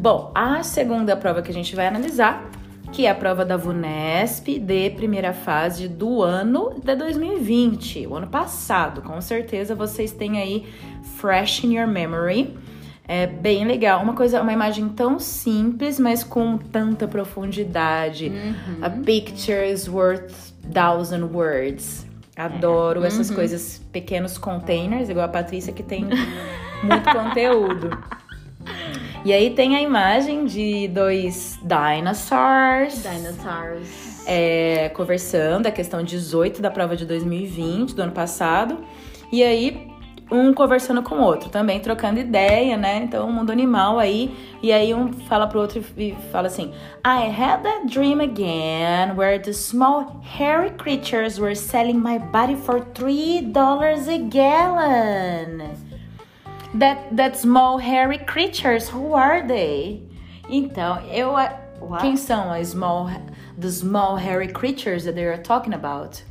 Bom, a segunda prova que a gente vai analisar, que é a prova da VUNESP de primeira fase do ano de 2020, o ano passado. Com certeza vocês têm aí fresh in your memory. É bem legal, uma coisa, uma imagem tão simples, mas com tanta profundidade. Uhum. A picture is worth thousand words. Adoro essas Uhum. coisas, pequenos containers, igual a Patrícia que tem muito conteúdo. E aí tem a imagem de dois dinosaurs Dinosaurs. é, conversando, a questão 18 da prova de 2020, do ano passado. E aí, um conversando com o outro, também trocando ideia, né? Então, o mundo animal aí. E aí, um fala pro outro e fala assim: I had that dream again where the small hairy creatures were selling my body for $3 a gallon. That, that small hairy creatures, who are they? Então, eu. What? Quem são as small, the small hairy creatures that they are talking about?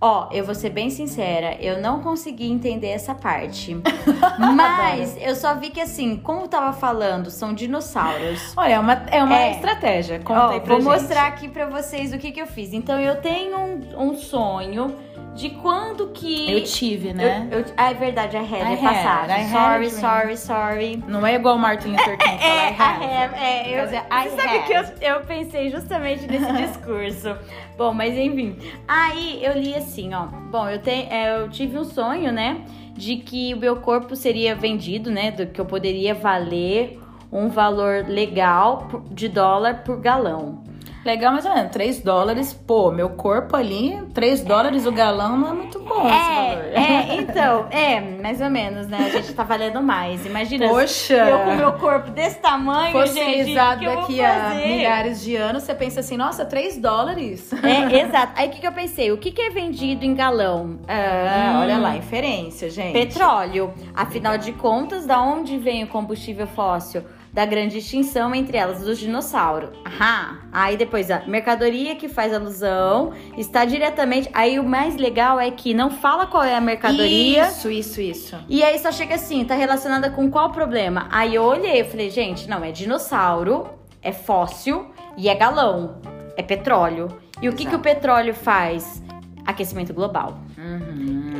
Ó, eu vou ser bem sincera, eu não consegui entender essa parte. Mas eu só vi que assim, como eu tava falando, são dinossauros. Olha, é uma, é uma É. estratégia. Conta Ó, aí pra vou gente. mostrar aqui pra vocês o que, que eu fiz. Então, eu tenho um, um sonho de quando que. Eu tive, né? Eu, eu- ah, é verdade, a Red, I é had, passagem. I had sorry, sorry, sorry. Não é igual o Martin Luther King falar É, I I have. have, é, eu, dizer, I você sabe que eu, eu pensei justamente nesse discurso. Bom, mas enfim. Aí eu li assim, ó. Bom, eu, tenho, eu tive um sonho, né? De que o meu corpo seria vendido, né? Do que eu poderia valer um valor legal de dólar por galão. Legal, mas é, 3 dólares, pô, meu corpo ali, 3 dólares o galão não é muito bom esse valor. É, é, então, é, mais ou menos, né? A gente tá valendo mais. Imagina Poxa! eu com meu corpo desse tamanho, Fossilizado daqui a milhares de anos, você pensa assim, nossa, 3 dólares? É, exato. Aí o que, que eu pensei? O que, que é vendido em galão? Ah, Hum. olha lá, inferência, gente. Petróleo. Afinal de contas, da onde vem o combustível fóssil? Da grande extinção, entre elas, dos dinossauros. Aham. Aí depois, a mercadoria que faz alusão está diretamente. Aí o mais legal é que não fala qual é a mercadoria. Isso, isso, isso. E aí só chega assim, tá relacionada com qual problema? Aí eu olhei, eu falei, gente, não, é dinossauro, é fóssil e é galão, é petróleo. E o que, que o petróleo faz? Aquecimento global.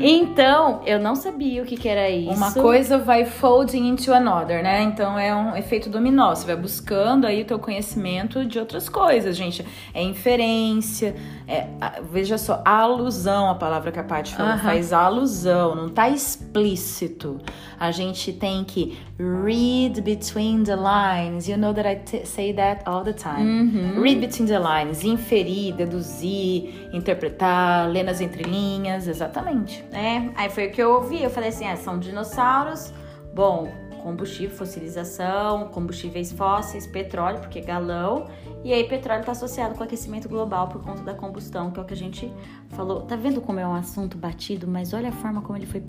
Então, eu não sabia o que, que era isso. Uhum. Uma coisa vai folding into another, né? Então é um efeito dominó. Você vai buscando aí o teu conhecimento de outras coisas, gente. É inferência, é, veja só, alusão, a palavra que a Paty falou, Aham. faz alusão, não tá explícito. A gente tem que read between the lines. You know that I say that all the time. Uhum. Read between the lines, inferir, deduzir, interpretar, ler nas entrelinhas, exatamente. É, aí foi o que eu ouvi. Eu falei assim: ah, são dinossauros. Bom, combustível, fossilização, combustíveis fósseis, petróleo, porque é galão. E aí, petróleo está associado com o aquecimento global por conta da combustão, que é o que a gente falou. Tá vendo como é um assunto batido? Mas olha a forma como ele foi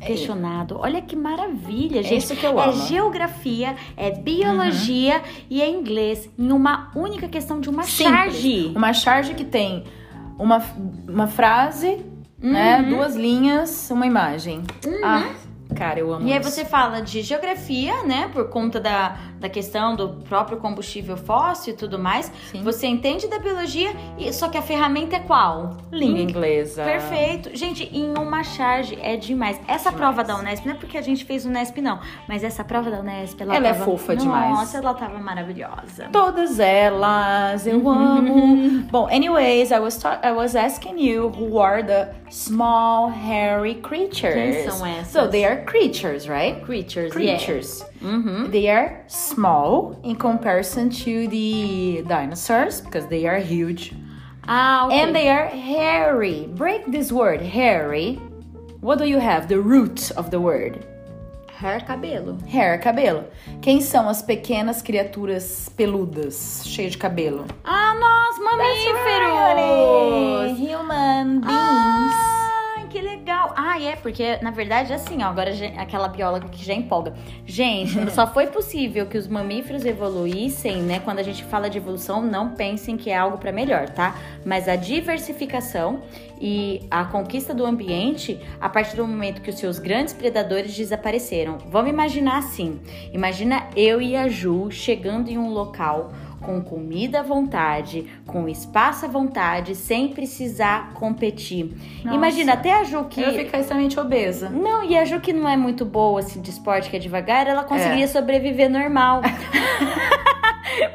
questionado. Olha que maravilha, É gente. isso que eu É amo. geografia, é biologia e é inglês em uma única questão de uma Simples. charge. Uma charge que tem uma, uma frase, né? Uhum. Duas linhas, uma imagem. Ah, cara, eu amo E aí isso. você fala de geografia, né? Por conta da, da questão do próprio combustível fóssil e tudo mais. Sim. Você entende da biologia, só que a ferramenta é qual? Língua inglesa. Perfeito. Gente, em uma charge é demais. Essa Demais. prova da Unesp, não é porque a gente fez Unesp, não. Mas essa prova da Unesp, ela, Ela é tava- fofa demais. Nossa, ela tava maravilhosa. Todas elas, eu amo. Bom, anyways, I was, I was asking you who are the small hairy creatures. Quem são essas? So they are creatures, right? Creatures, Creatures. yeah. Uhum. They are small in comparison to the dinosaurs because they are huge. Ah, ok. And they are hairy. Break this word, hairy. What do you have? The root of the word. Hair, cabelo. Hair, cabelo. Quem são as pequenas criaturas peludas, cheias de cabelo? Ah, nós, mamíferos! Human beings. Que legal! Ah, é, porque na verdade, assim, ó, agora aquela bióloga que já empolga. Gente, só foi possível que os mamíferos evoluíssem, né? Quando a gente fala de evolução, não pensem que é algo para melhor, tá? Mas a diversificação e a conquista do ambiente a partir do momento que os seus grandes predadores desapareceram. Vamos imaginar assim: imagina eu e a Ju chegando em um local com comida à vontade, com espaço à vontade, sem precisar competir. Nossa. Imagina até a Ju que Eu ia ficar extremamente obesa. não, e a Ju que não é muito boa assim de esporte, que é devagar, ela conseguiria sobreviver normal.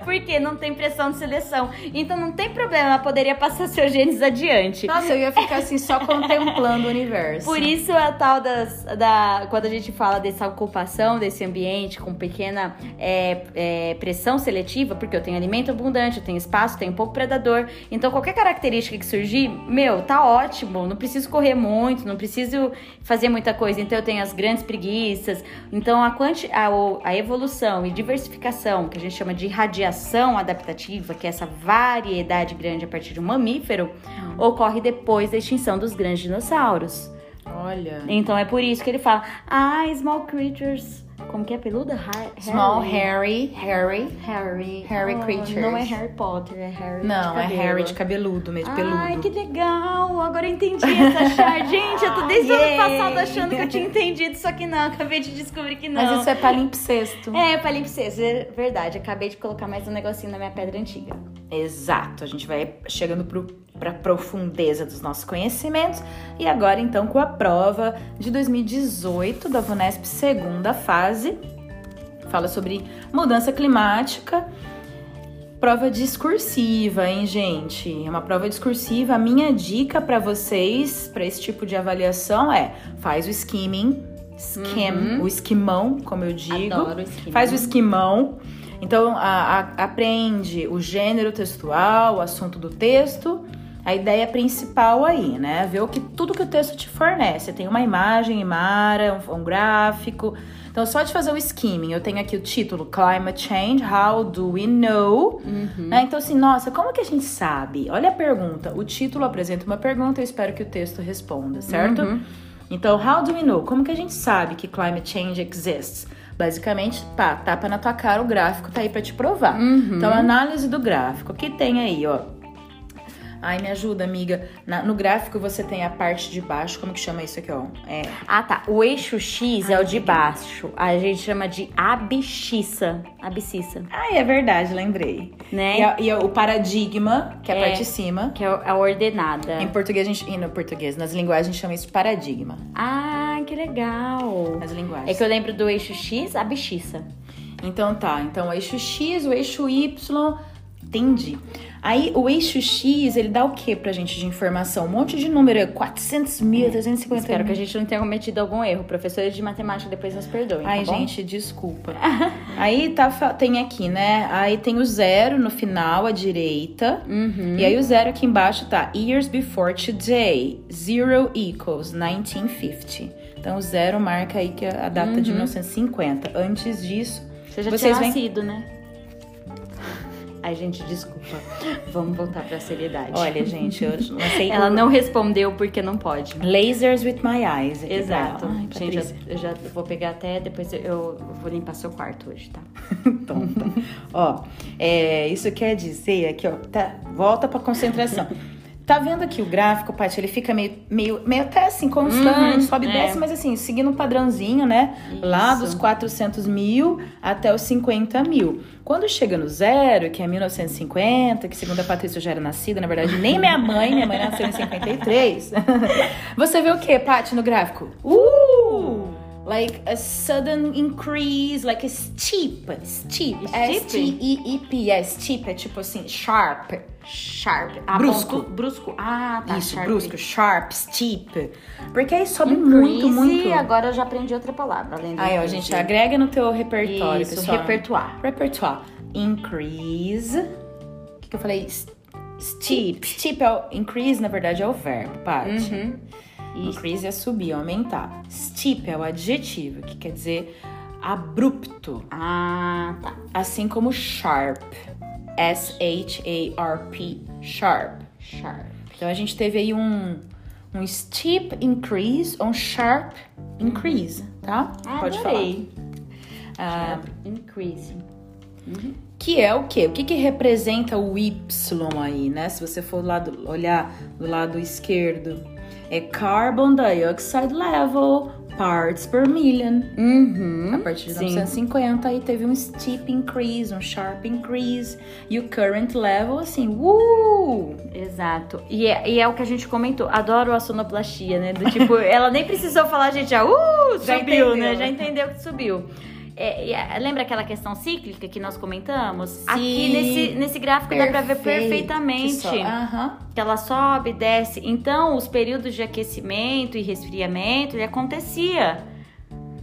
Porque não tem pressão de seleção. Então não tem problema, ela poderia passar seus genes adiante. Nossa, eu ia ficar assim só contemplando o universo. Por isso a tal das, da. Quando a gente fala dessa ocupação desse ambiente com pequena é, é, pressão seletiva, porque eu tenho alimento abundante, eu tenho espaço, tenho pouco predador. Então qualquer característica que surgir, meu, tá ótimo. Não preciso correr muito, não preciso fazer muita coisa. Então eu tenho as grandes preguiças. Então a, quanti, a, a evolução e diversificação, que a gente chama de adaptativa, que é essa variedade grande a partir de um mamífero, ocorre depois da extinção dos grandes dinossauros. Olha. Então é por isso que ele fala, ah, small creatures. Como que é peluda? Har Small Harry. Harry. Harry. Harry. Oh, creatures. Não é Harry Potter, é Harry. Não, é. Harry de cabeludo, meio de peludo. Ai, que legal! Agora eu entendi essa chave. Gente, eu tô desde o ano passado achando que eu tinha entendido, só que não, acabei de descobrir que não. Mas isso é palimpsesto. É, palimpsesto, é verdade. Acabei de colocar mais um negocinho na minha pedra antiga. Exato. A gente vai chegando pro, pra profundeza dos nossos conhecimentos. E agora, então, com a prova de 2018 da VUNESP, segunda fase. Fala sobre mudança climática. Prova discursiva, hein, gente? É uma prova discursiva. A minha dica pra vocês, pra esse tipo de avaliação, é faz o skimming, skim, o esquimão, como eu digo. Adoro. Faz o esquimão. Então, a- a- aprende o gênero textual, o assunto do texto. A ideia principal aí, né? Ver o que, tudo que o texto te fornece. Tem uma imagem, imara, um, um gráfico. Então, só de fazer o skimming, eu tenho aqui o título Climate Change, How Do We Know? Né? Então, assim, nossa, como que a gente sabe? Olha a pergunta. O título apresenta uma pergunta, eu espero que o texto responda, certo? Então, how do we know? Como que a gente sabe que climate change exists? Basicamente, pá, tapa na tua cara, o gráfico tá aí pra te provar. Então, análise do gráfico. O que tem aí, ó? Ai, me ajuda, amiga. Na- no gráfico você tem a parte de baixo, como que chama isso aqui, ó? É, Ah, tá. O eixo X é o de baixo. A gente chama de abscissa. Abscissa, Ai, é verdade, lembrei. né? E, a- e a- o paradigma, que é a É. parte de cima. Que é a ordenada. Em português, a gente, e no português, nas linguagens, a gente chama isso de paradigma. Ah, que legal. Nas linguagens. É que eu lembro do eixo X, abscissa. Então tá, então o eixo X, o eixo Y, entendi. Aí o eixo X, ele dá o que pra gente de informação? Um monte de número, 400 mil, 350 Espero que a gente não tenha cometido algum erro. Professores de matemática depois nos perdoem, Ai, tá gente, desculpa. aí tá, tem aqui, né? Aí tem o zero no final, à direita. Uhum. E aí o zero aqui embaixo tá years before today. Zero equals 1950. Então o zero marca aí que é a data de 1950. Antes disso, Você já Vocês tinha nascido, né? Ai, gente, desculpa. Vamos voltar pra seriedade. olha, gente, eu lancei Ela não respondeu porque não pode. Lasers with my eyes. Exato. Ai, gente, eu, eu já vou pegar até depois eu, eu vou limpar seu quarto hoje, tá? Então, tá. ó, é, isso quer dizer aqui, ó, tá, volta pra concentração. Tá vendo aqui o gráfico, Paty? Ele fica meio, meio, meio até assim, constante, Uhum, sobe e é. desce, mas assim, seguindo um padrãozinho, né? Lá Isso. dos 400 mil até os 50 mil. Quando chega no zero, que é 1950, que segundo a Patrícia eu já era nascida, na verdade, nem minha mãe, minha mãe nasceu em 53. Você vê o que, Paty, no gráfico? Uh! Like a sudden increase, like a steep, steep, Steep? S-T-E-E-P, é steep, é tipo assim, sharp, Sharp. Ah, Brusco. ponto- brusco. Ah, tá. isso, sharp. brusco, sharp, steep, porque aí sobe Increase, muito, muito. agora eu já aprendi outra palavra, além do Aí, ó, gente, agrega no teu repertório, Isso, pessoal. repertoire. Repertoire. Increase. O que, que eu falei? Steep. Steep é o. Increase, na verdade, é o verbo, parte. Uhum. Increase é subir, aumentar. Steep é o adjetivo, que quer dizer abrupto. Ah, tá. Assim como sharp. S-H-A-R-P. Sharp. Sharp. Então a gente teve aí um, um steep increase ou um sharp increase, tá? Ah, Pode adorei. falar. Ah, Increase. que é o quê? O que, que representa o Y aí, né? Se você for do lado, olhar do lado esquerdo, é carbon dioxide level parts per million. Uhum. A partir de sim. 1950 aí teve um steep increase, um sharp increase. E o current level, assim, uh! Exato. E é, e é o que a gente comentou. Adoro a sonoplastia, né? Do tipo, ela nem precisou falar, gente, já, uh, Já subiu, entendeu. né? Já entendeu que subiu. É, é, lembra aquela questão cíclica que nós comentamos? Aqui nesse, nesse gráfico dá pra ver Perfeito. perfeitamente. Que Aham. que ela sobe, desce. Então, os períodos de aquecimento e resfriamento, ele acontecia.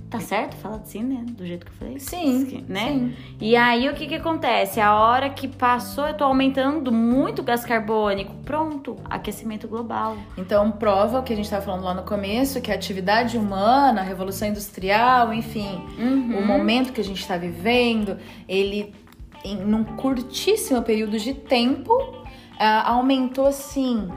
Tá certo falar assim, né? Do jeito que eu falei? Sim, Né? sim. E aí, o que que acontece? A hora que passou, eu tô aumentando muito o gás carbônico. Pronto, aquecimento global. Então, prova o que a gente estava falando lá no começo, que a atividade humana, a revolução industrial, enfim, Uhum. o momento que a gente está vivendo, ele, em num curtíssimo período de tempo, ah, aumentou, assim,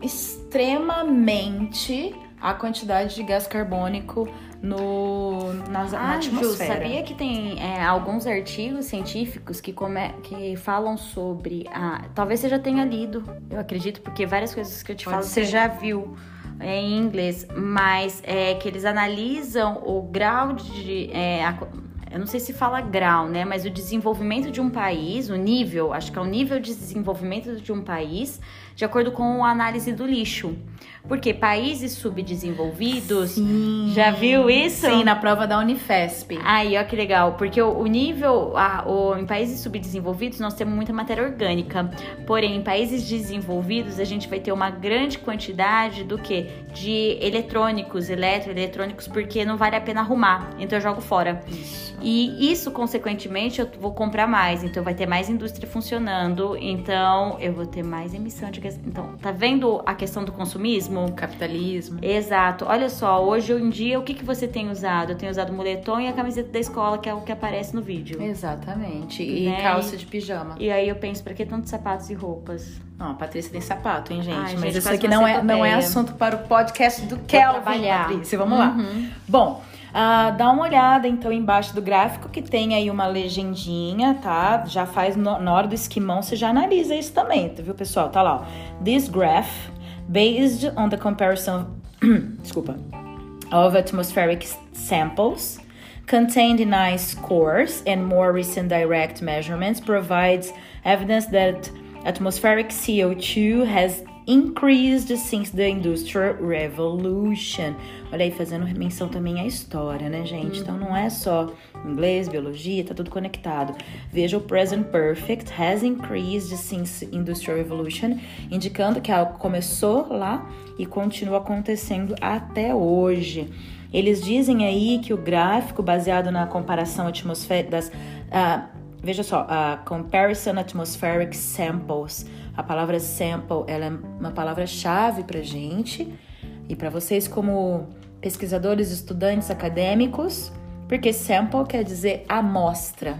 extremamente a quantidade de gás carbônico no, na, na Ah, Ju, atmosfera. sabia que tem é, alguns artigos científicos que, come, que falam sobre. A, talvez você já tenha lido, eu acredito, porque várias coisas que eu te Pode falo ser. você já viu é, em inglês, mas é que eles analisam o grau de. é, a- eu não sei se fala grau, né? Mas o desenvolvimento de um país, o nível, acho que é o nível de desenvolvimento de um país, de acordo com a análise do lixo. Porque países subdesenvolvidos. Sim. Já viu isso? Sim, na prova da Unifesp. Aí, ó que legal, porque o, o nível, a- o- em países subdesenvolvidos nós temos muita matéria orgânica, porém em países desenvolvidos a gente vai ter uma grande quantidade do que? De eletrônicos, eletroeletrônicos, porque não vale a pena arrumar, então eu jogo fora. Isso. E isso, consequentemente, eu vou comprar mais, então vai ter mais indústria funcionando, então eu vou ter mais emissão de. Então, tá vendo a questão do consumismo? Capitalismo. Exato. Olha só, hoje em dia, o que, que você tem usado? Eu tenho usado o moletom e a camiseta da escola, que é o que aparece no vídeo. Exatamente. E Né? calça de pijama. E aí eu penso, pra que tantos sapatos e roupas? Não, a Patrícia tem sapato, hein, gente? Ai, Mas gente, isso aqui não é, não é assunto para o podcast do Kelvin, trabalhar. Patrícia. Vamos lá. Uhum. Bom, ah, dá uma olhada então embaixo do gráfico que tem aí uma legendinha, tá? Já faz no, na hora do esquimão, você já analisa isso também, tá, viu, pessoal? Tá lá, ó. This graph, based on the comparison, desculpa, of atmospheric samples contained in ice cores and more recent direct measurements provides evidence that atmospheric CO2 has increased since the Industrial Revolution. Olha aí, fazendo menção também à história, né, gente? Então não é só inglês, biologia, tá tudo conectado. Veja o present perfect has increased since Industrial Revolution, indicando que algo começou lá e continua acontecendo até hoje. Eles dizem aí que o gráfico baseado na comparação atmosférica das. ah, veja só, a comparison atmospheric samples. A palavra sample ela é uma palavra-chave pra gente e para vocês como pesquisadores, estudantes acadêmicos, porque sample quer dizer amostra.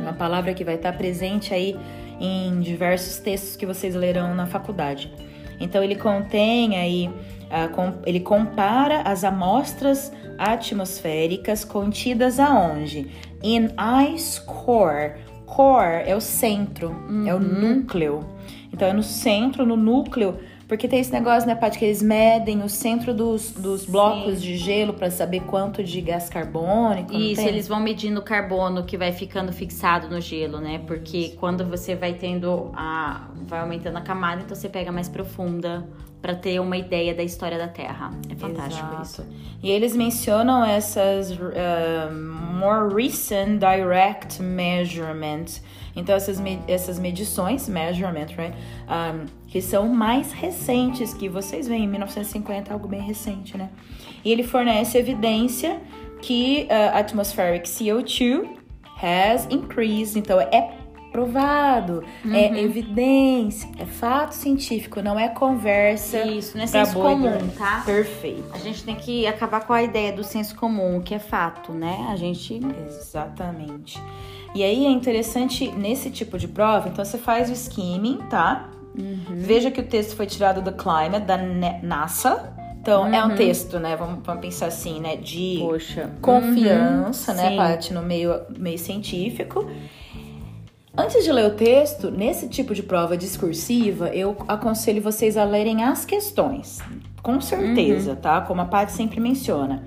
Uma palavra que vai estar presente aí em diversos textos que vocês lerão na faculdade. Então ele contém aí, ah, ele compara as amostras atmosféricas contidas aonde? In ice core. Core é o centro, é o núcleo. Então é no centro, no núcleo, porque tem esse negócio, né, Paty, que eles medem o centro dos, dos blocos de gelo para saber quanto de gás carbônico. Isso, tem? eles vão medindo o carbono que vai ficando fixado no gelo, né? Porque quando você vai tendo a. vai aumentando a camada, então você pega mais profunda pra ter uma ideia da história da Terra. É fantástico Exato. isso. E eles mencionam essas uh, more recent direct measurements. Então essas, me- essas medições, measurement, right? Um, que são mais recentes, que vocês veem em 1950, algo bem recente, né? E ele fornece evidência que uh, atmospheric CO2 has increased. Então é provado, é evidência, é fato científico, não é conversa. Isso, não é senso comum, tá? Perfeito. A gente tem que acabar com a ideia do senso comum, que é fato, né? A gente. Exatamente. E aí é interessante nesse tipo de prova, então você faz o skimming, tá? Veja que o texto foi tirado do Climate, da NASA. Então, é um texto, né? Vamos, vamos pensar assim, né? De Poxa. confiança, Uhum, né, sim. Paty, no meio, meio científico. Antes de ler o texto, nesse tipo de prova discursiva, eu aconselho vocês a lerem as questões. Com certeza, Uhum. tá? Como a Paty sempre menciona,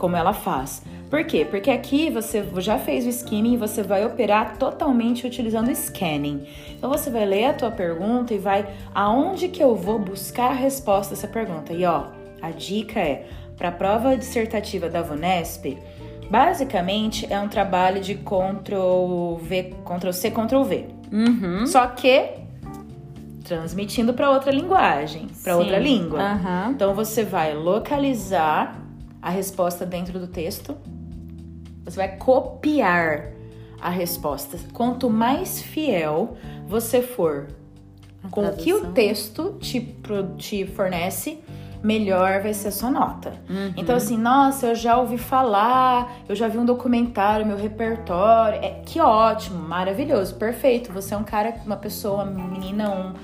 como ela faz. Por quê? Porque aqui você já fez o skimming e você vai operar totalmente utilizando o scanning. Então você vai ler a tua pergunta e vai aonde que eu vou buscar a resposta dessa pergunta. E ó, a dica é, para a prova dissertativa da VUNESP, basicamente é um trabalho de Ctrl V, Ctrl C, Ctrl V. Uhum. Só que transmitindo para outra linguagem, para outra língua. Aham. Então você vai localizar a resposta dentro do texto. Você vai copiar a resposta. Quanto mais fiel você for com o que o texto te, pro- te fornece, melhor vai ser a sua nota. Uhum. Então, assim, nossa, eu já ouvi falar, eu já vi um documentário, meu repertório. É, que ótimo, maravilhoso, perfeito. Você é um cara, uma pessoa, uma menina, um,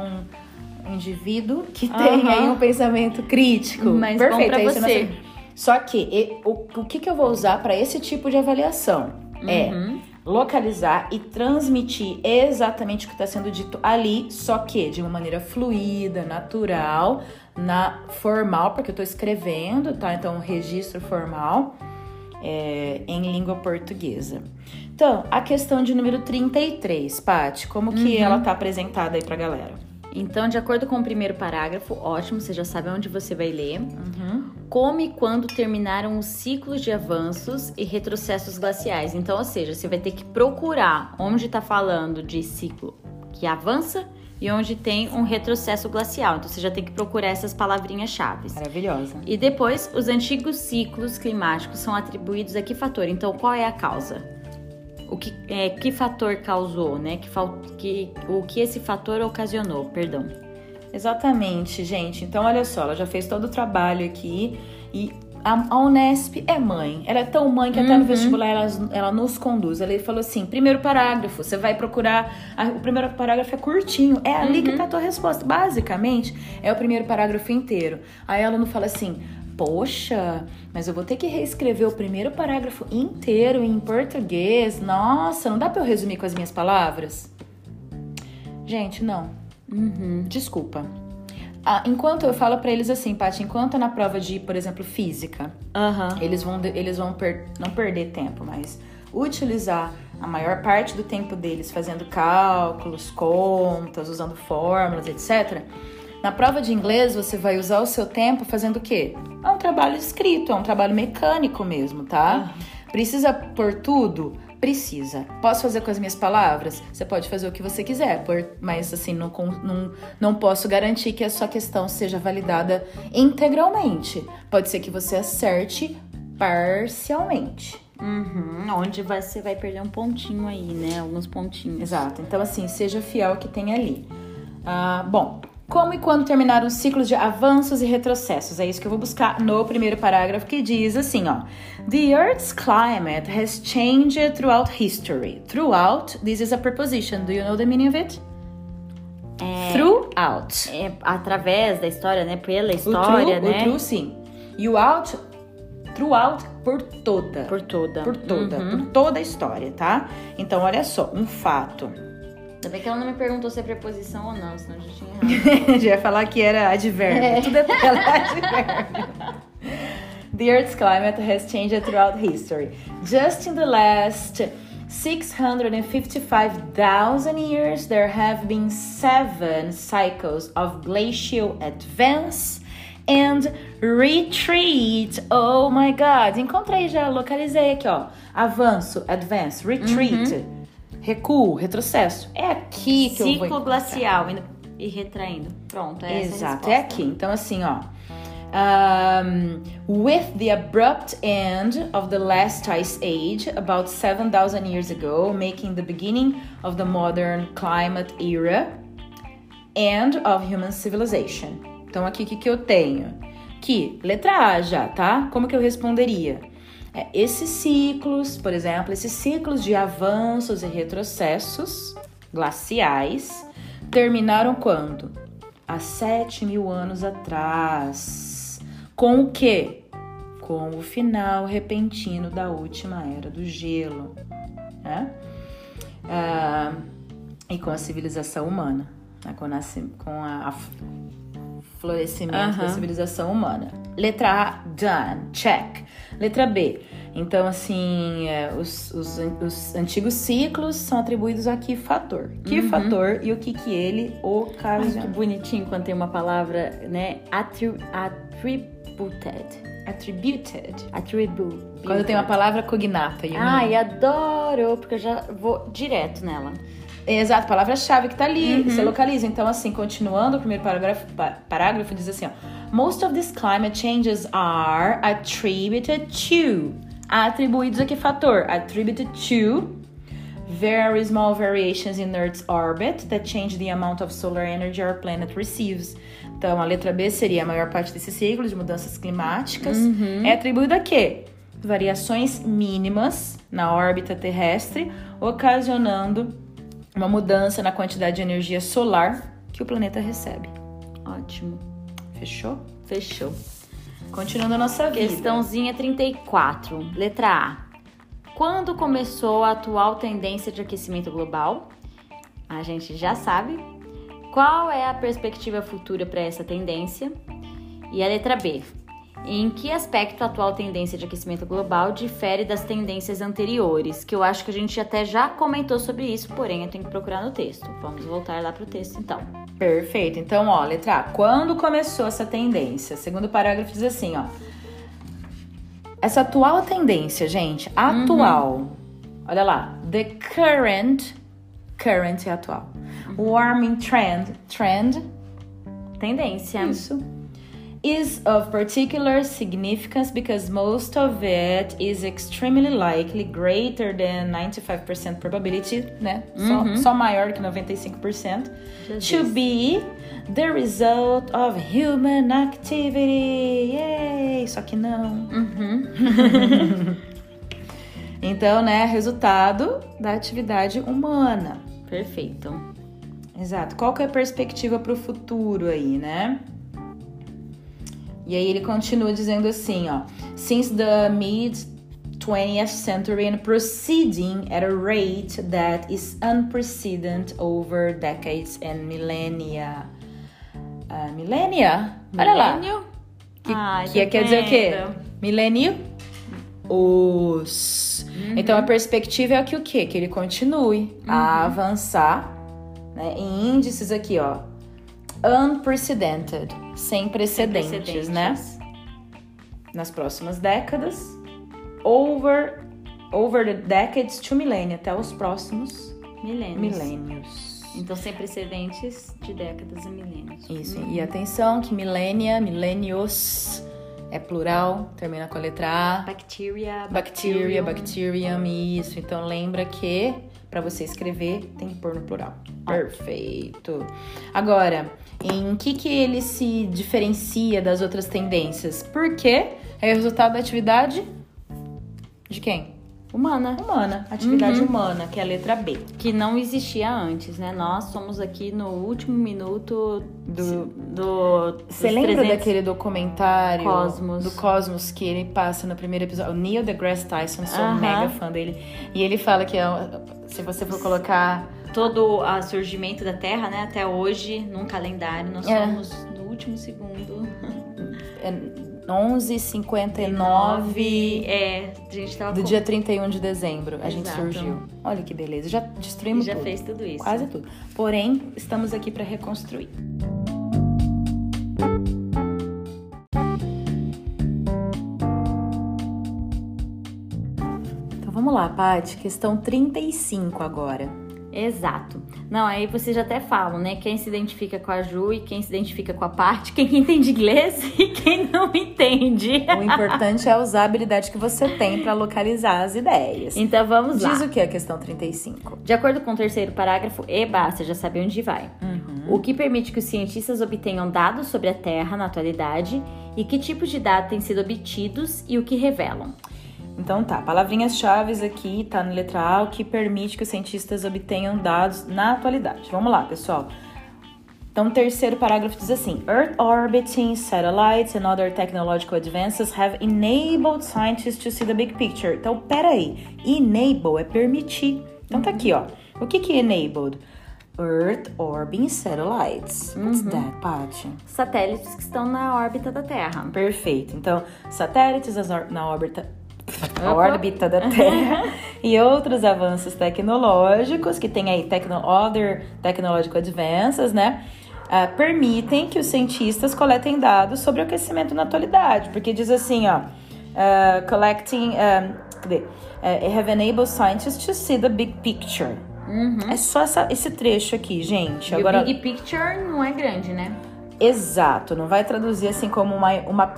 um, indivíduo que tem Aham. aí um pensamento crítico. Mas bom perfeito, pra aí você. Só que o, o que, que eu vou usar para esse tipo de avaliação? É Uhum. localizar e transmitir exatamente o que está sendo dito ali, só que de uma maneira fluida, natural, na formal, porque eu estou escrevendo, tá? Então, um registro formal é, em língua portuguesa. Então, a questão de número 33, Paty, como que ela tá apresentada aí pra galera? Então, de acordo com o primeiro parágrafo, ótimo, você já sabe onde você vai ler. Uhum. Como e quando terminaram os ciclos de avanços e retrocessos glaciais. Então, ou seja, você vai ter que procurar onde está falando de ciclo que avança e onde tem um retrocesso glacial. Então, você já tem que procurar essas palavrinhas-chave. Maravilhosa. E depois, os antigos ciclos climáticos são atribuídos a que fator? Então, qual é a causa? O que, é, que fator causou, né? Que, que, o que esse fator ocasionou, perdão. Exatamente, gente. Então, olha só, ela já fez todo o trabalho aqui e a, a Unesp é mãe. Ela é tão mãe que até no Uhum. vestibular ela, ela nos conduz. Ela falou assim: primeiro parágrafo, você vai procurar. a- o primeiro parágrafo é curtinho, é ali Uhum. que tá a tua resposta. Basicamente, é o primeiro parágrafo inteiro. Aí ela não fala assim. Poxa, mas eu vou ter que reescrever o primeiro parágrafo inteiro em português. Nossa, não dá pra eu resumir com as minhas palavras? Gente, não. Desculpa. Ah, enquanto eu falo pra eles assim, Paty, enquanto na prova de, por exemplo, física, Aham. eles vão, eles vão per- não perder tempo, mas utilizar a maior parte do tempo deles fazendo cálculos, contas, usando fórmulas, etc. Na prova de inglês, você vai usar o seu tempo fazendo o quê? É um trabalho escrito, é um trabalho mecânico mesmo, tá? Precisa por tudo? Precisa. Posso fazer com as minhas palavras? Você pode fazer o que você quiser, por- mas assim, não, não, não posso garantir que a sua questão seja validada integralmente. Pode ser que você acerte parcialmente. Uhum, onde você vai perder um pontinho aí, né? Alguns pontinhos. Exato. Então, assim, seja fiel ao que tem ali. Ah, bom, como e quando terminaram os ciclos de avanços e retrocessos? É isso que eu vou buscar no primeiro parágrafo que diz assim, ó. The Earth's climate has changed throughout history. Throughout, this is a preposition. Do you know the meaning of it? Throughout. É, através da história, né? Pela O história, through, né? o through, sim. E o out, throughout, por toda. Por toda. Por toda, Uhum. por toda a história, tá? Então, olha só, um fato. Ainda bem que ela não me perguntou se é preposição ou não, senão eu já tinha errado. Já ia falar que era advérbio. Tudo é ela é advérbio. The Earth's climate has changed throughout history. Just in the last 655,000 years, there have been seven cycles of glacial advance and retreat. Oh my god! Encontrei já, localizei aqui, ó. Avanço, advance, retreat. Recuo, retrocesso. É aqui que eu vou Ciclo encontrar. glacial indo e retraindo. Pronto, é Exato, é aqui. Então, assim, ó. Um, with the abrupt end of the last ice age, about 7,000 years ago, making the beginning of the modern climate era and of human civilization. Então, aqui o que, que eu tenho? Que, letra A já, tá? Como que eu responderia? É, esses ciclos, por exemplo, esses ciclos de avanços e retrocessos glaciais terminaram quando? Há 7 mil anos atrás. Com o quê? Com o final repentino da última era do gelo. Né? Ah, e com a civilização humana. Né? Com, a, com a, a florescimento da civilização humana. Letra A, done, check. Letra B. Então, assim, é, os, os, os, antigos ciclos são atribuídos a que fator? Que uhum. fator e o que que ele ocasiona? que bonitinho quando tem uma palavra, né? Attri attributed. Attributed. Attributed. Quando tem uma palavra cognata. Ai, adoro, porque eu já vou direto nela. Exato, palavra-chave que tá ali, uhum. você localiza. Então, assim, continuando o primeiro parágrafo, parágrafo diz assim, ó. Most of these climate changes are attributed to. Atribuídos a que fator? Attributed to very small variations in Earth's orbit that change the amount of solar energy our planet receives. Então, a letra B seria a maior parte desse ciclo de mudanças climáticas. Uhum. É atribuído a quê? Variações mínimas na órbita terrestre, ocasionando uma mudança na quantidade de energia solar que o planeta recebe. Ótimo. Fechou? Fechou. Continuando a nossa vida. Questãozinha 34, letra A. Quando começou a atual tendência de aquecimento global? A gente já sabe. Qual é a perspectiva futura para essa tendência? E a letra B. Em que aspecto a atual tendência de aquecimento global difere das tendências anteriores? Que eu acho que a gente até já comentou sobre isso, porém eu tenho que procurar no texto. Vamos voltar lá para o texto então. Perfeito. Então, ó, letra A. Quando começou essa tendência? Segundo parágrafo diz assim, ó. Essa atual tendência, gente, atual. Uhum. Olha lá. The current. Current é atual. Uhum. Warming trend. Trend. Tendência. Isso is of particular significance because most of it is extremely likely, greater than 95% probability, né? Uhum. Só, só, maior que 95%, Jesus. to be the result of human activity. Yay! Só que não. Uhum. então, né, resultado da atividade humana. Perfeito. Exato. Qual que é a perspectiva para o futuro aí, né? E aí ele continua dizendo assim, ó: Since the mid 20th century and proceeding at a rate that is unprecedented over decades and millennia. Uh, millennia? Olha lá. Que, Ai, que quer dizer o quê? Milênio? Os. Uhum. Então a perspectiva é que o quê? Que ele continue uhum. a avançar né, em índices aqui, ó unprecedented, sem precedentes, sem precedentes, né? Nas próximas décadas, over over the decades to millennia, até os próximos milênios. milênios. Então, sem precedentes de décadas a milênios. Isso. Uhum. E atenção que milênia, milênios é plural, termina com a letra A. Bacteria, bacteria, bacterium, isso. Então lembra que para você escrever tem que pôr no plural. Perfeito. Agora, em que, que ele se diferencia das outras tendências? Porque é o resultado da atividade de quem? Humana. Humana. Atividade uhum. humana, que é a letra B. Que não existia antes, né? Nós somos aqui no último minuto do. do Você lembra daquele documentário Cosmos. do Cosmos que ele passa no primeiro episódio? O Neil deGrasse Tyson, sou uhum. mega fã dele. E ele fala que é, se você for colocar todo o surgimento da Terra, né, até hoje, num calendário, nós é. somos no último segundo. É 11h59 é, a gente tava do com... dia 31 de dezembro. A Exato. gente surgiu. Olha que beleza. Já destruímos já tudo. fez tudo isso. Quase tudo. Porém, estamos aqui para reconstruir. Lá, Paty. Questão 35 agora. Exato. Não, aí vocês até falam, né? Quem se identifica com a Ju e quem se identifica com a parte, quem entende inglês e quem não entende. O importante é usar a habilidade que você tem para localizar as ideias. Então vamos lá. Diz o que a questão 35? De acordo com o terceiro parágrafo, e basta, já sabe onde vai. Uhum. O que permite que os cientistas obtenham dados sobre a Terra na atualidade e que tipos de dados têm sido obtidos e o que revelam. Então tá, palavrinhas-chave aqui, tá no letra A, o que permite que os cientistas obtenham dados na atualidade. Vamos lá, pessoal. Então, o terceiro parágrafo diz assim: Earth orbiting satellites and other technological advances have enabled scientists to see the big picture. Então, peraí, enable é permitir. Então, tá aqui, ó. O que que é enabled? Earth orbiting satellites. What's that, Paty? Satélites que estão na órbita da Terra. Perfeito. Então, satélites na órbita a órbita da Terra e outros avanços tecnológicos que tem aí techno, other technological advances, né? Uh, permitem que os cientistas coletem dados sobre o aquecimento na atualidade, porque diz assim, ó, uh, collecting, um, cadê? Uh, have enabled scientists to see the big picture. Uhum. É só essa, esse trecho aqui, gente. E Agora, o big picture não é grande, né? exato, não vai traduzir assim como uma, uma,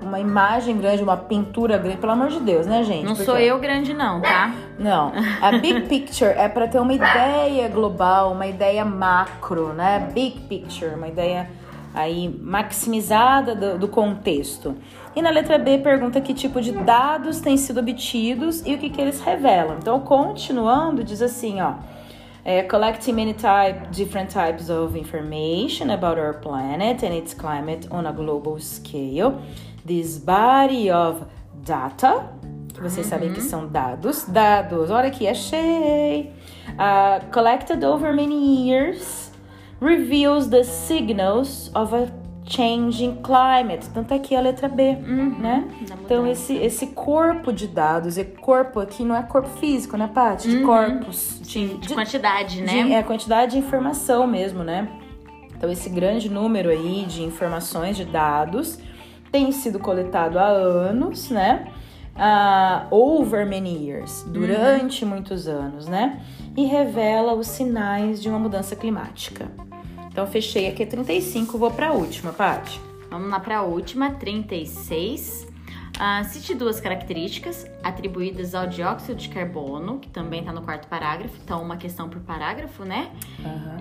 uma imagem grande, uma pintura grande, pelo amor de Deus, né, gente? Não Porque- sou eu grande não, tá? Não, a big picture é para ter uma ideia global, uma ideia macro, né? Big picture, uma ideia aí maximizada do, do contexto. E na letra B pergunta que tipo de dados têm sido obtidos e o que, que eles revelam. Então, continuando, diz assim, ó. É, collecting many type, different types of information about our planet and its climate on a global scale. This body of data, que vocês sabem que são dados, dados, olha aqui, achei. Uh, collected over many years, reveals the signals of a changing climate. Então tá aqui a letra B, né? da Então esse, esse corpo de dados, e corpo aqui não é corpo físico, né, Paty? De corpos. De, de de- quantidade, né? de- é a quantidade de informação mesmo, né? Então, esse grande número aí de informações, de dados, tem sido coletado há anos, né? Ah, over many years, durante muitos anos, né? E revela os sinais de uma mudança climática. Então, fechei aqui a 35, vou para a última, Paty. Vamos lá para a última, 36. Ah, cite duas características atribuídas ao dióxido de carbono, que também está no quarto parágrafo, então uma questão por parágrafo, né?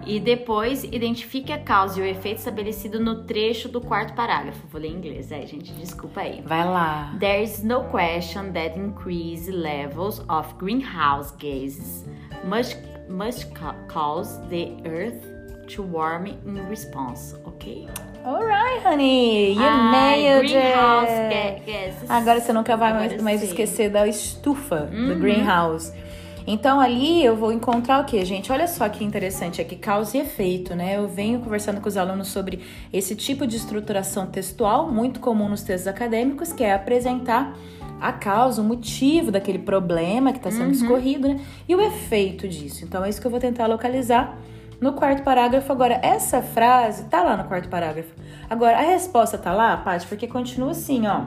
E depois identifique a causa e o efeito estabelecido no trecho do quarto parágrafo. Vou ler em inglês, é, gente, desculpa aí. Vai lá. There is no question that increased levels of greenhouse gases must, must ca- cause the earth to warm in response, ok? Alright, honey. You Ai, nailed greenhouse it. gases. Agora você nunca vai Agora mais, mais esquecer da estufa, do Uhum. greenhouse. Então ali eu vou encontrar o que, gente? Olha só que interessante aqui, causa e efeito, né? Eu venho conversando com os alunos sobre esse tipo de estruturação textual, muito comum nos textos acadêmicos, que é apresentar a causa, o motivo daquele problema que está sendo escorrido, né? E o efeito disso. Então é isso que eu vou tentar localizar no quarto parágrafo. Agora, essa frase tá lá no quarto parágrafo. Agora, a resposta tá lá, Paty, porque continua assim, ó.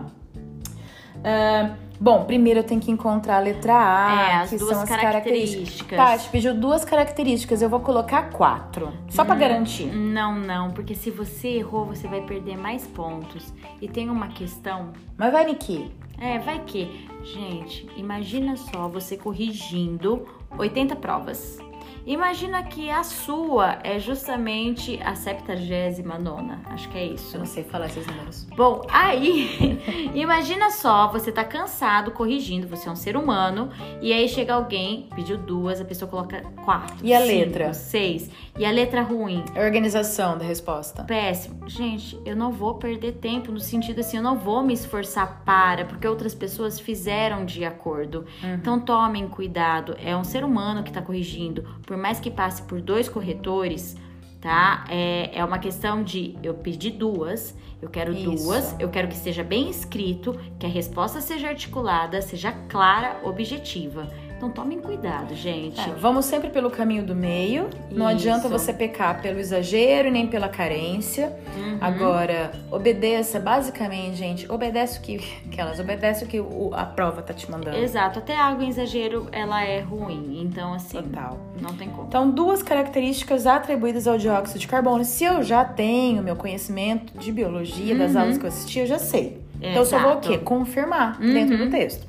Ah, bom, primeiro eu tenho que encontrar a letra A, É, as que duas são as características. Paty pediu duas características, eu vou colocar quatro, só pra garantir. Não, não, porque se você errou, você vai perder mais pontos. E tem uma questão. Mas vai, Niki. É, vai que. Gente, imagina só você corrigindo 80 provas. Imagina que a sua é justamente a 79 Acho que é isso. Eu não sei falar esses números. Bom, aí, imagina só, você tá cansado corrigindo, você é um ser humano, e aí chega alguém, pediu duas, a pessoa coloca quatro. E a cinco, letra? Seis. E a letra ruim? A organização da resposta. Péssimo. Gente, eu não vou perder tempo, no sentido assim, eu não vou me esforçar para, porque outras pessoas fizeram de acordo. Então tomem cuidado, é um ser humano que tá corrigindo. Por mais que passe por dois corretores, tá? É, é uma questão de eu pedi duas, eu quero Isso. duas, eu quero que seja bem escrito, que a resposta seja articulada, seja clara, objetiva. Então tomem cuidado, gente. É, vamos sempre pelo caminho do meio. Não Isso. adianta você pecar pelo exagero e nem pela carência. Uhum. Agora, obedeça, basicamente, gente, obedece o que. Aquelas, obedece o que o- a prova tá te mandando. Exato, até água em exagero ela é ruim. Então, assim, Total. não tem como. Então, duas características atribuídas ao dióxido de carbono. Se eu já tenho meu conhecimento de biologia, das aulas que eu assisti, eu já sei. Então, eu só vou o Exato. quê? Confirmar Uhum. dentro do texto.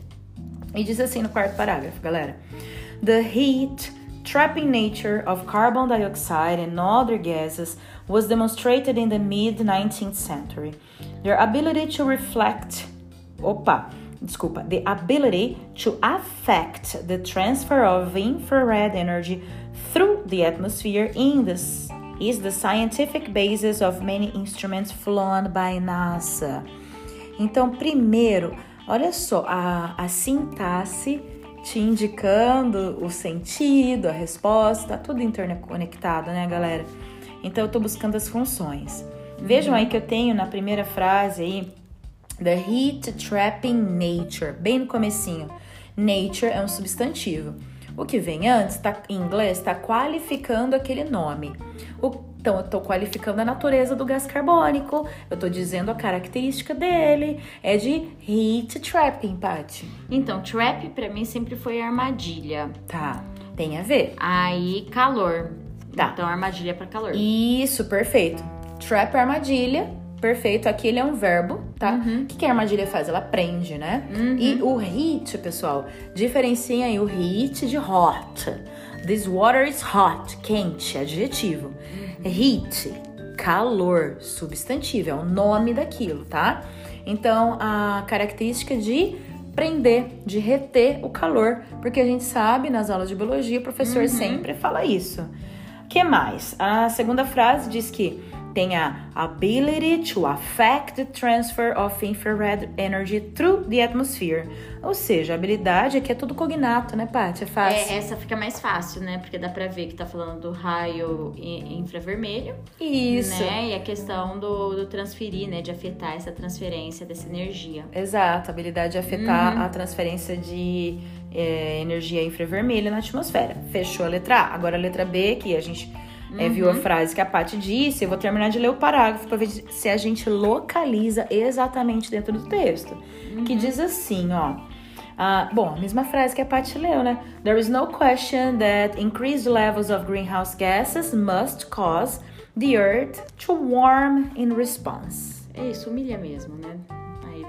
E diz assim no quarto parágrafo, galera. The heat trapping nature of carbon dioxide and other gases was demonstrated in the mid-19th century. Their ability to reflect... Opa! Desculpa. The ability to affect the transfer of infrared energy through the atmosphere in this is the scientific basis of many instruments flown by NASA. Então, primeiro, olha só, a, a sintaxe te indicando o sentido, a resposta, tudo interconectado, né, galera? Então, eu tô buscando as funções. Vejam aí que eu tenho na primeira frase aí, the heat trapping nature, bem no comecinho. Nature é um substantivo. O que vem antes, tá, em inglês, está qualificando aquele nome. O, então, eu estou qualificando a natureza do gás carbônico, eu estou dizendo a característica dele, é de heat trapping, Paty. Então, trap para mim sempre foi armadilha. Tá, tem a ver. Aí, calor. Tá. Então, armadilha para calor. Isso, perfeito. Trap é armadilha, perfeito. Aqui ele é um verbo, tá? Uhum. O que, que a armadilha faz? Ela prende, né? E o heat, pessoal, diferencia aí o heat de hot. This water is hot, quente, adjetivo. Uhum. Heat, calor, substantivo, é o nome daquilo, tá? Então, a característica de prender, de reter o calor, porque a gente sabe nas aulas de biologia, o professor sempre fala isso. que mais? A segunda frase diz que tem a ability to affect the transfer of infrared energy through the atmosphere. Ou seja, a habilidade aqui é tudo cognato, né, Paty? É fácil. É, essa fica mais fácil, né? Porque dá pra ver que tá falando do raio infravermelho, Isso. né? E a questão do, do transferir, né? De afetar essa transferência dessa energia. Exato, a habilidade de afetar Uhum. a transferência de é, energia infravermelha na atmosfera. Fechou a letra A. Agora a letra B, que a gente é, viu Uhum. a frase que a Paty disse, eu vou terminar de ler o parágrafo para ver se a gente localiza exatamente dentro do texto. Uhum. Que diz assim, ó. ah, bom, a mesma frase que a Paty leu, né? There is no question that increased levels of greenhouse gases must cause the earth to warm in response. É isso, humilha mesmo, né?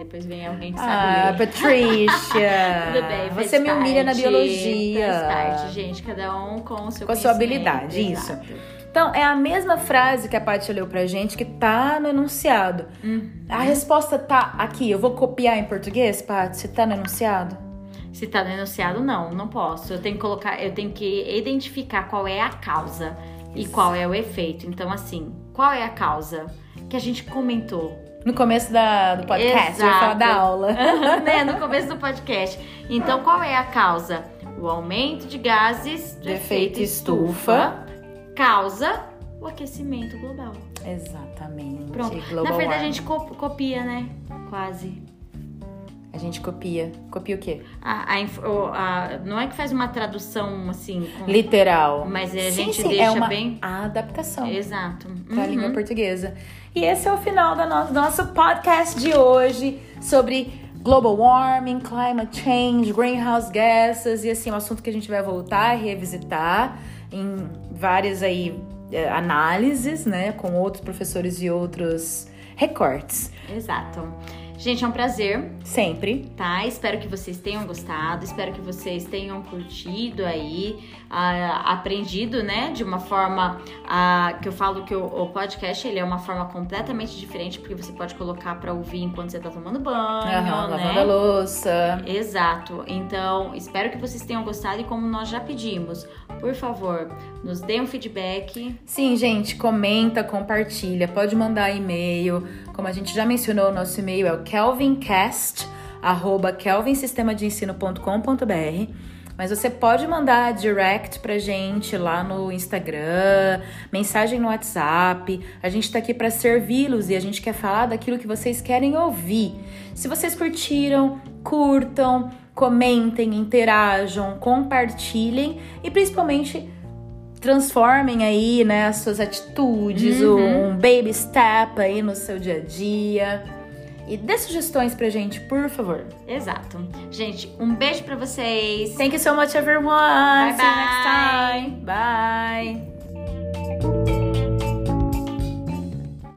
Depois vem alguém que sabe Ah, ler. Patrícia! Tudo bem, Você me humilha na biologia. Parte, gente. Cada um com o seu Com a sua habilidade, isso. exato. Então, é a mesma frase que a Paty leu pra gente que tá no enunciado. Uhum. A resposta tá aqui. Eu vou copiar em português, Paty? Você tá no enunciado? Se tá no enunciado, não, não posso. Eu tenho que colocar, eu tenho que identificar qual é a causa e qual é o efeito. Então, assim, qual é a causa? Que a gente comentou. No começo da, do podcast, eu ia falar da aula. né, no começo do podcast. Então, qual é a causa? O aumento de gases De efeito estufa. causa o aquecimento global. Exatamente. Pronto. Global Na verdade, a warming. gente co- copia, né? Quase. A gente copia. Copia o quê? A, a a- não é que faz uma tradução assim, com- Literal. mas a Sim, gente sim, deixa é uma bem. adaptação. Exato. para a Uhum. língua portuguesa. E esse é o final do nosso, podcast de hoje sobre global warming, climate change, greenhouse gases e assim, um assunto que a gente vai voltar e revisitar em várias aí eh, análises, né, com outros professores e outros recortes. Exato. Gente, é um prazer, Sempre. tá? Espero que vocês tenham gostado, espero que vocês tenham curtido aí, ah, aprendido, né? De uma forma ah, que eu falo que o, o podcast ele é uma forma completamente diferente, porque você pode colocar pra ouvir enquanto você tá tomando banho, Aham, né? lavando a louça. Exato. Então, espero que vocês tenham gostado e como nós já pedimos, por favor, nos dê um feedback. Sim, gente, comenta, compartilha, pode mandar e-mail. Como a gente já mencionou, o nosso e-mail é o kelvincast, arroba kelvinsistemadeensino.com.br. Mas você pode mandar direct pra gente lá no Instagram, mensagem no WhatsApp. A gente tá aqui pra servi-los e a gente quer falar daquilo que vocês querem ouvir. Se vocês curtiram, curtam, comentem, interajam, compartilhem e principalmente transformem aí, né, as suas atitudes, um baby step aí no seu dia a dia. E dê sugestões pra gente, por favor. Exato. Gente, um beijo pra vocês. Thank you so much, everyone. Bye, bye. See you next time. Bye.